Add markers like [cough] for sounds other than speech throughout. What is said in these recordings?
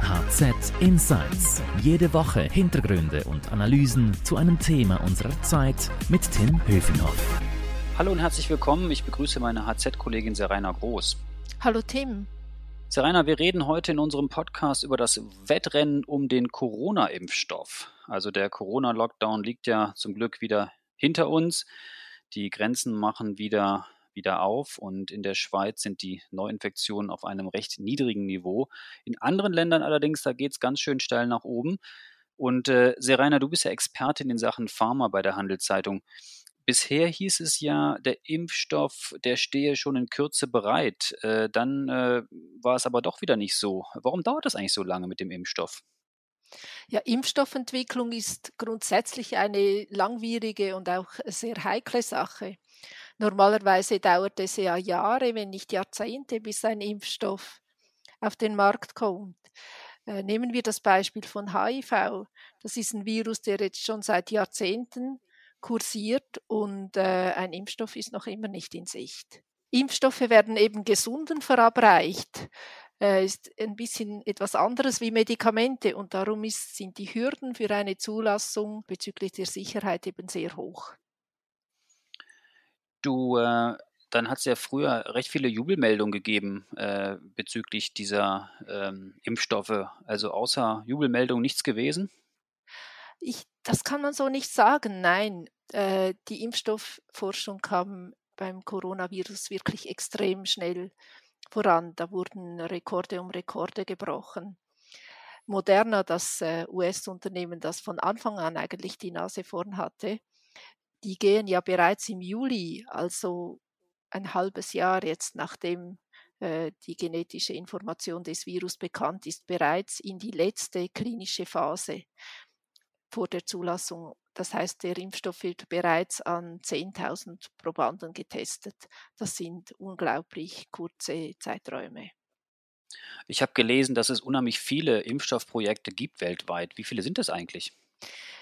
HZ Insights. Jede Woche Hintergründe und Analysen zu einem Thema unserer Zeit mit Tim Höfenhoff. Hallo und herzlich willkommen. Ich begrüße meine HZ-Kollegin Serena Groß. Hallo Tim. Serena, wir reden heute in unserem Podcast über das Wettrennen um den Corona-Impfstoff. Also der Corona-Lockdown liegt ja zum Glück wieder hinter uns. Die Grenzen machen wieder wieder auf und in der Schweiz sind die Neuinfektionen auf einem recht niedrigen Niveau. In anderen Ländern allerdings, da geht es ganz schön steil nach oben. Und äh, Serena, du bist ja Expertin in Sachen Pharma bei der Handelszeitung. Bisher hieß es ja, der Impfstoff, der stehe schon in Kürze bereit. Äh, dann äh, war es aber doch wieder nicht so. Warum dauert das eigentlich so lange mit dem Impfstoff? Ja, Impfstoffentwicklung ist grundsätzlich eine langwierige und auch sehr heikle Sache. Normalerweise dauert es ja Jahre, wenn nicht Jahrzehnte, bis ein Impfstoff auf den Markt kommt. Äh, nehmen wir das Beispiel von HIV. Das ist ein Virus, der jetzt schon seit Jahrzehnten kursiert und äh, ein Impfstoff ist noch immer nicht in Sicht. Impfstoffe werden eben Gesunden verabreicht. Ist ein bisschen etwas anderes wie Medikamente und darum ist, sind die Hürden für eine Zulassung bezüglich der Sicherheit eben sehr hoch. Du, äh, dann hat es ja früher recht viele Jubelmeldungen gegeben äh, bezüglich dieser ähm, Impfstoffe. Also außer Jubelmeldung nichts gewesen? Ich, das kann man so nicht sagen. Nein, äh, die Impfstoffforschung kam beim Coronavirus wirklich extrem schnell voran. Da wurden Rekorde um Rekorde gebrochen. Moderna, das äh, US-Unternehmen, das von Anfang an eigentlich die Nase vorn hatte, die gehen ja bereits im Juli, also ein halbes Jahr jetzt nachdem äh, die genetische Information des Virus bekannt ist, bereits in die letzte klinische Phase vor der Zulassung. Das heißt, der Impfstoff wird bereits an 10.000 Probanden getestet. Das sind unglaublich kurze Zeiträume. Ich habe gelesen, dass es unheimlich viele Impfstoffprojekte gibt weltweit. Wie viele sind das eigentlich?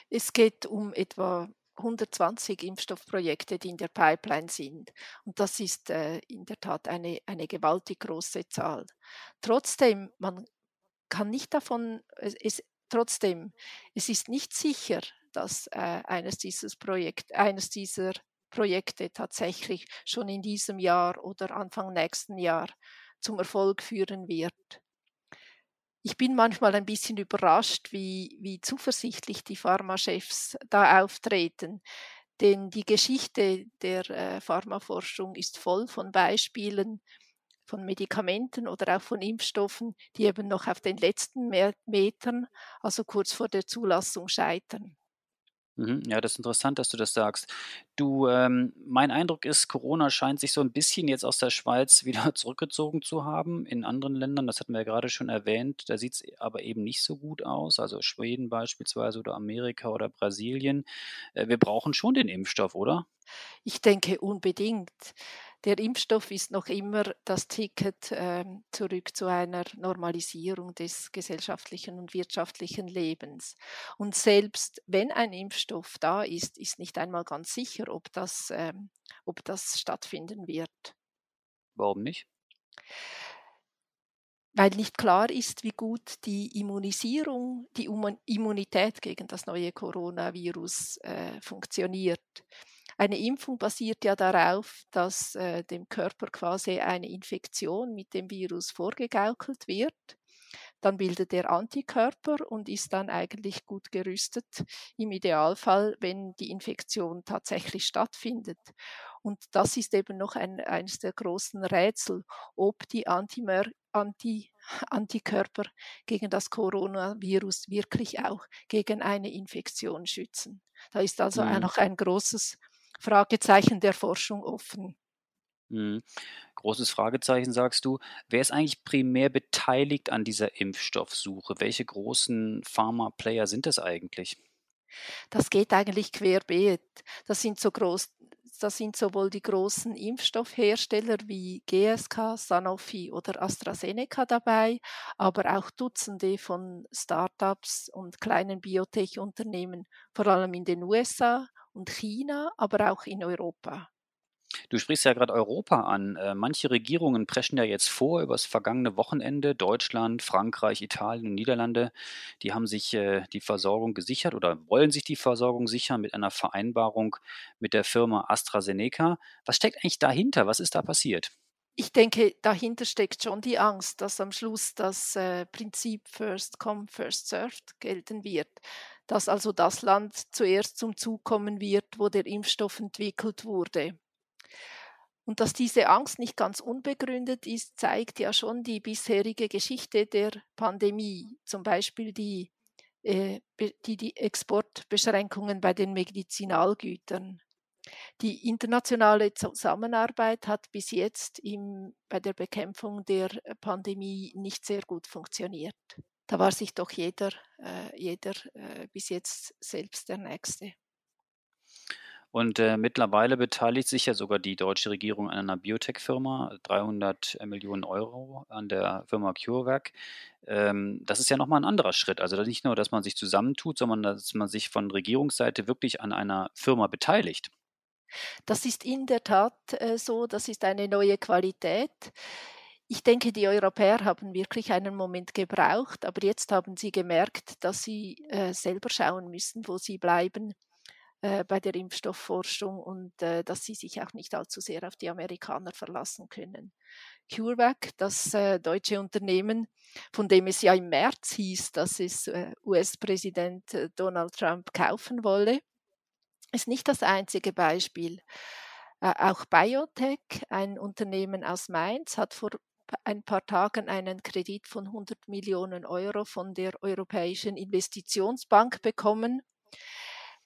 Es geht um etwa 120 Impfstoffprojekte, die in der Pipeline sind. Und das ist äh, in der Tat eine, eine gewaltig große Zahl. Trotzdem, man kann nicht davon, es, trotzdem, es ist nicht sicher, dass äh, eines, dieses Projekt, eines dieser Projekte tatsächlich schon in diesem Jahr oder Anfang nächsten Jahr zum Erfolg führen wird ich bin manchmal ein bisschen überrascht, wie, wie zuversichtlich die Pharmachefs da auftreten. Denn die Geschichte der äh, Pharmaforschung ist voll von Beispielen von Medikamenten oder auch von Impfstoffen, die eben noch auf den letzten Metern, also kurz vor der Zulassung, scheitern. Mhm, ja, das ist interessant, dass du das sagst. Du, ähm, mein Eindruck ist, Corona scheint sich so ein bisschen jetzt aus der Schweiz [laughs] wieder zurückgezogen zu haben. In anderen Ländern, das hatten wir ja gerade schon erwähnt, da sieht es aber eben nicht so gut aus. Also Schweden beispielsweise oder Amerika oder Brasilien. Äh, wir brauchen schon den Impfstoff, oder? Ich denke unbedingt der Impfstoff ist noch immer das Ticket äh, zurück zu einer Normalisierung des gesellschaftlichen und wirtschaftlichen Lebens. Und selbst wenn ein Impfstoff da ist, ist nicht einmal ganz sicher, ob das, äh, ob das stattfinden wird. Warum nicht? weil nicht klar ist, wie gut die Immunisierung, die Immunität gegen das neue Coronavirus äh, funktioniert. Eine Impfung basiert ja darauf, dass äh, dem Körper quasi eine Infektion mit dem Virus vorgegaukelt wird. Dann bildet er Antikörper und ist dann eigentlich gut gerüstet, im Idealfall, wenn die Infektion tatsächlich stattfindet. Und das ist eben noch ein, eines der großen Rätsel, ob die Antimer, Anti, Antikörper gegen das Coronavirus wirklich auch gegen eine Infektion schützen. Da ist also mhm. noch ein großes Fragezeichen der Forschung offen. Mhm. Großes Fragezeichen, sagst du. Wer ist eigentlich primär beteiligt an dieser Impfstoffsuche? Welche großen Pharma-Player sind das eigentlich? Das geht eigentlich querbeet. Das sind so groß, das sind sowohl die großen Impfstoffhersteller wie GSK, Sanofi oder AstraZeneca dabei, aber auch Dutzende von Startups und kleinen Biotech-Unternehmen, vor allem in den USA und China, aber auch in Europa. Du sprichst ja gerade Europa an. Äh, manche Regierungen preschen ja jetzt vor über das vergangene Wochenende. Deutschland, Frankreich, Italien und Niederlande, die haben sich äh, die Versorgung gesichert oder wollen sich die Versorgung sichern mit einer Vereinbarung mit der Firma AstraZeneca. Was steckt eigentlich dahinter? Was ist da passiert? Ich denke, dahinter steckt schon die Angst, dass am Schluss das äh, Prinzip First Come, First Served gelten wird. Dass also das Land zuerst zum Zug kommen wird, wo der Impfstoff entwickelt wurde. Und dass diese Angst nicht ganz unbegründet ist, zeigt ja schon die bisherige Geschichte der Pandemie, zum Beispiel die, äh, die, die Exportbeschränkungen bei den Medizinalgütern. Die internationale Zusammenarbeit hat bis jetzt im, bei der Bekämpfung der Pandemie nicht sehr gut funktioniert. Da war sich doch jeder, äh, jeder äh, bis jetzt selbst der Nächste. Und äh, mittlerweile beteiligt sich ja sogar die deutsche Regierung an einer Biotech-Firma, 300 Millionen Euro an der Firma CureVac. Ähm, das ist ja nochmal ein anderer Schritt. Also nicht nur, dass man sich zusammentut, sondern dass man sich von Regierungsseite wirklich an einer Firma beteiligt. Das ist in der Tat äh, so, das ist eine neue Qualität. Ich denke, die Europäer haben wirklich einen Moment gebraucht, aber jetzt haben sie gemerkt, dass sie äh, selber schauen müssen, wo sie bleiben äh, bei der Impfstoffforschung und dass sie sich auch nicht allzu sehr auf die Amerikaner verlassen können. CureVac, das deutsche Unternehmen, von dem es ja im März hieß, dass es US-Präsident Donald Trump kaufen wolle, ist nicht das einzige Beispiel. auch Biotech, ein Unternehmen aus Mainz, hat vor ein paar Tagen einen Kredit von 100 Millionen Euro von der Europäischen Investitionsbank bekommen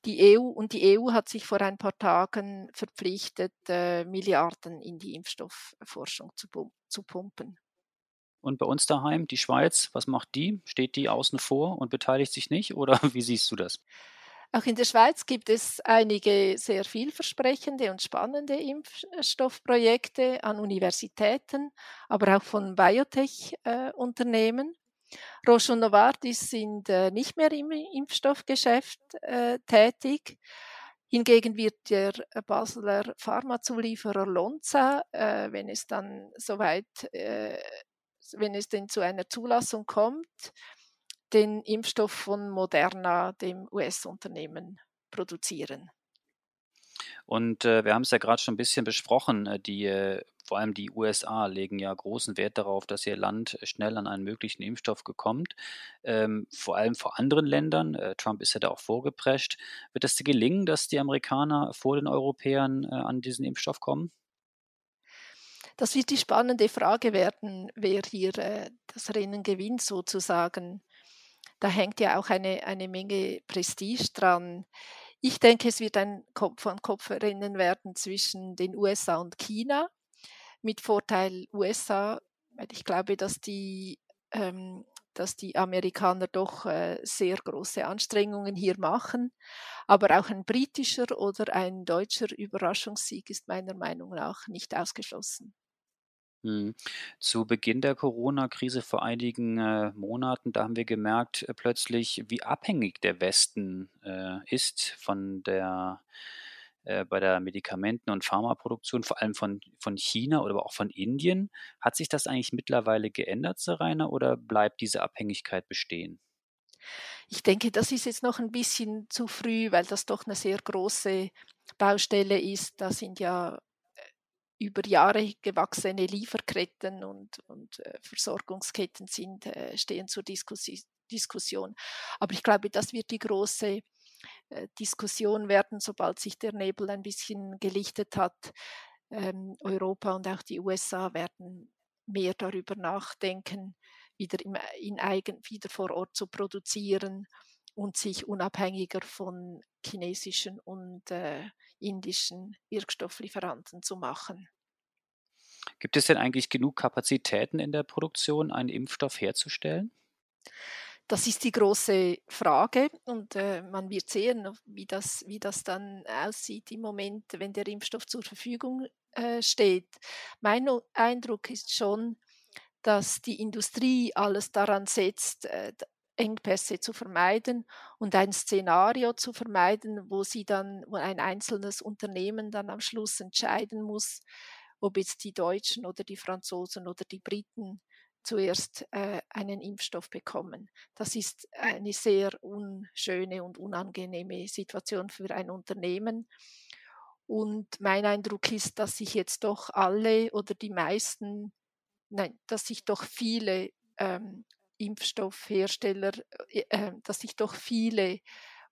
die EU und die EU hat sich vor ein paar Tagen verpflichtet, äh, Milliarden in die Impfstoffforschung zu pumpen. Und bei uns daheim, die Schweiz, was macht die? Steht die außen vor und beteiligt sich nicht? Oder [laughs] wie siehst du das? Auch in der Schweiz gibt es einige sehr vielversprechende und spannende Impfstoffprojekte an Universitäten, aber auch von Biotech-Unternehmen. Äh, Roche und Novartis sind äh, nicht mehr im Impfstoffgeschäft äh, tätig. Hingegen wird der Basler Pharmazulieferer Lonza, wenn es dann soweit, wenn es denn zu einer Zulassung kommt, den Impfstoff von Moderna, dem US-Unternehmen, produzieren. Und äh, wir haben es ja gerade schon ein bisschen besprochen, äh, die äh, vor allem die USA legen ja großen Wert darauf, dass ihr Land schnell an einen möglichen Impfstoff kommt. Ähm, vor allem vor anderen Ländern, äh, Trump ist ja da auch vorgeprescht. Wird es dir gelingen, dass die Amerikaner vor den Europäern äh, an diesen Impfstoff kommen? Das wird die spannende Frage werden, wer hier äh, das Rennen gewinnt sozusagen. Da hängt ja auch eine, eine Menge Prestige dran. Ich denke, es wird ein Kopf-an-Kopf-Rennen werden zwischen den USA und China. Mit Vorteil USA, weil ich glaube, dass die, ähm, dass die Amerikaner doch äh, sehr große Anstrengungen hier machen. Aber auch ein britischer oder ein deutscher Überraschungssieg ist meiner Meinung nach nicht ausgeschlossen. Mhm. Zu Beginn der Corona-Krise vor einigen äh, Monaten, da haben wir gemerkt äh, plötzlich, wie abhängig der Westen äh, ist von der äh, bei der Medikamenten- und Pharmaproduktion, vor allem von, von China oder auch von Indien. Hat sich das eigentlich mittlerweile geändert, Serena, oder bleibt diese Abhängigkeit bestehen? Ich denke, das ist jetzt noch ein bisschen zu früh, weil das doch eine sehr große Baustelle ist. Da sind ja über Jahre gewachsene Lieferketten und, und äh, Versorgungsketten sind, äh, stehen zur Diskussi Diskussion. Aber ich glaube, das wird die große äh, Diskussion werden, sobald sich der Nebel ein bisschen gelichtet hat. Ähm, Europa und auch die USA werden mehr darüber nachdenken, wieder, im, in eigen, wieder vor Ort zu produzieren und sich unabhängiger von chinesischen und äh, indischen Wirkstofflieferanten zu machen. Gibt es denn eigentlich genug Kapazitäten in der Produktion, einen Impfstoff herzustellen? Das ist die große Frage und äh, man wird sehen, wie das, wie das dann aussieht im Moment, wenn der Impfstoff zur Verfügung äh, steht. Mein Eindruck ist schon, dass die Industrie alles daran setzt, äh, Engpässe zu vermeiden und ein Szenario zu vermeiden, wo sie dann, wo ein einzelnes Unternehmen dann am Schluss entscheiden muss, ob jetzt die Deutschen oder die Franzosen oder die Briten zuerst äh, einen Impfstoff bekommen. Das ist eine sehr unschöne und unangenehme Situation für ein Unternehmen. Und mein Eindruck ist, dass sich jetzt doch alle oder die meisten, nein, dass sich doch viele ähm, Impfstoffhersteller, äh, äh dass sich doch viele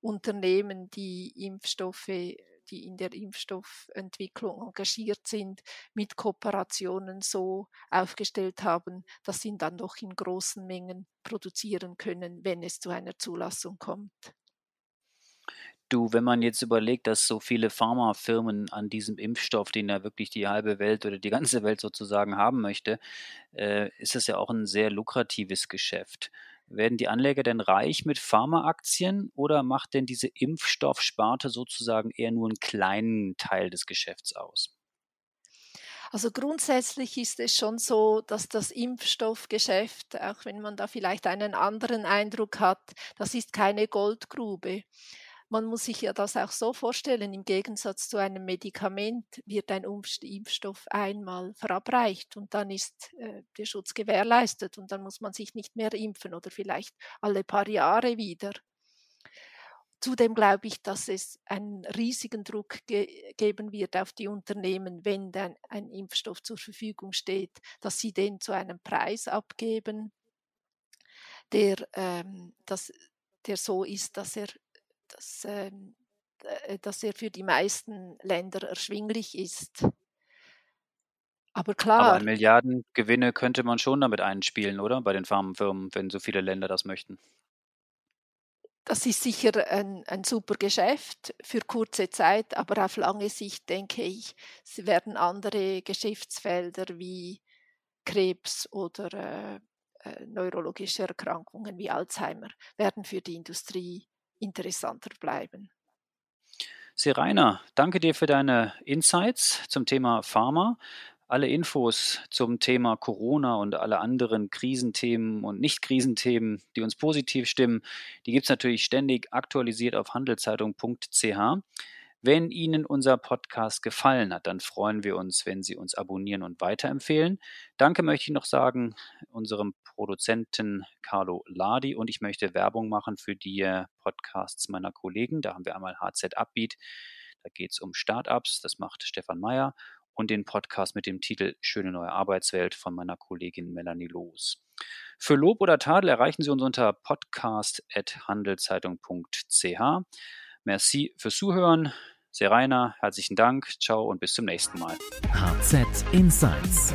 Unternehmen, die Impfstoffe die in der Impfstoffentwicklung engagiert sind, mit Kooperationen so aufgestellt haben, dass sie dann doch in großen Mengen produzieren können, wenn es zu einer Zulassung kommt. Du, wenn man jetzt überlegt, dass so viele Pharmafirmen an diesem Impfstoff, den ja wirklich die halbe Welt oder die ganze Welt sozusagen haben möchte, äh, ist das ja auch ein sehr lukratives Geschäft. Werden die Anleger denn reich mit Pharmaaktien oder macht denn diese Impfstoffsparte sozusagen eher nur einen kleinen Teil des Geschäfts aus? Also grundsätzlich ist es schon so, dass das Impfstoffgeschäft, auch wenn man da vielleicht einen anderen Eindruck hat, das ist keine Goldgrube. Man muss sich ja das auch so vorstellen, im Gegensatz zu einem Medikament wird ein Impfstoff einmal verabreicht und dann ist äh, der Schutz gewährleistet und dann muss man sich nicht mehr impfen oder vielleicht alle paar Jahre wieder. Zudem glaube ich, dass es einen riesigen Druck ge geben wird auf die Unternehmen, wenn dann ein Impfstoff zur Verfügung steht, dass sie den zu einem Preis abgeben, der, ähm, das, der so ist, dass er dass, ähm, äh, dass er für die meisten Länder erschwinglich ist. Aber klar. Aber Milliardengewinne könnte man schon damit einspielen, oder? Bei den Pharmafirmen, wenn so viele Länder das möchten. Das ist sicher ein, ein super Geschäft für kurze Zeit, aber auf lange Sicht denke ich, es werden andere Geschäftsfelder wie Krebs oder äh, äh neurologische Erkrankungen wie Alzheimer werden für die Industrie interessanter bleiben. Serena, danke dir für deine Insights zum Thema Pharma. Alle Infos zum Thema Corona und alle anderen Krisenthemen und Nicht-Krisenthemen, die uns positiv stimmen, die gibt es natürlich ständig aktualisiert auf handelszeitung.ch. Wenn Ihnen unser Podcast gefallen hat, dann freuen wir uns, wenn Sie uns abonnieren und weiterempfehlen. Danke möchte ich noch sagen unserem Produzenten Carlo Ladi und ich möchte Werbung machen für die Podcasts meiner Kollegen. Da haben wir einmal HZ Upbeat, da geht es um Startups, das macht Stefan Meyer und den Podcast mit dem Titel Schöne neue Arbeitswelt von meiner Kollegin Melanie Loos. Für Lob oder Tadel erreichen Sie uns unter podcast.handelszeitung.ch. Merci fürs Zuhören. Serena, herzlichen Dank, ciao und bis zum nächsten Mal. HZ Insights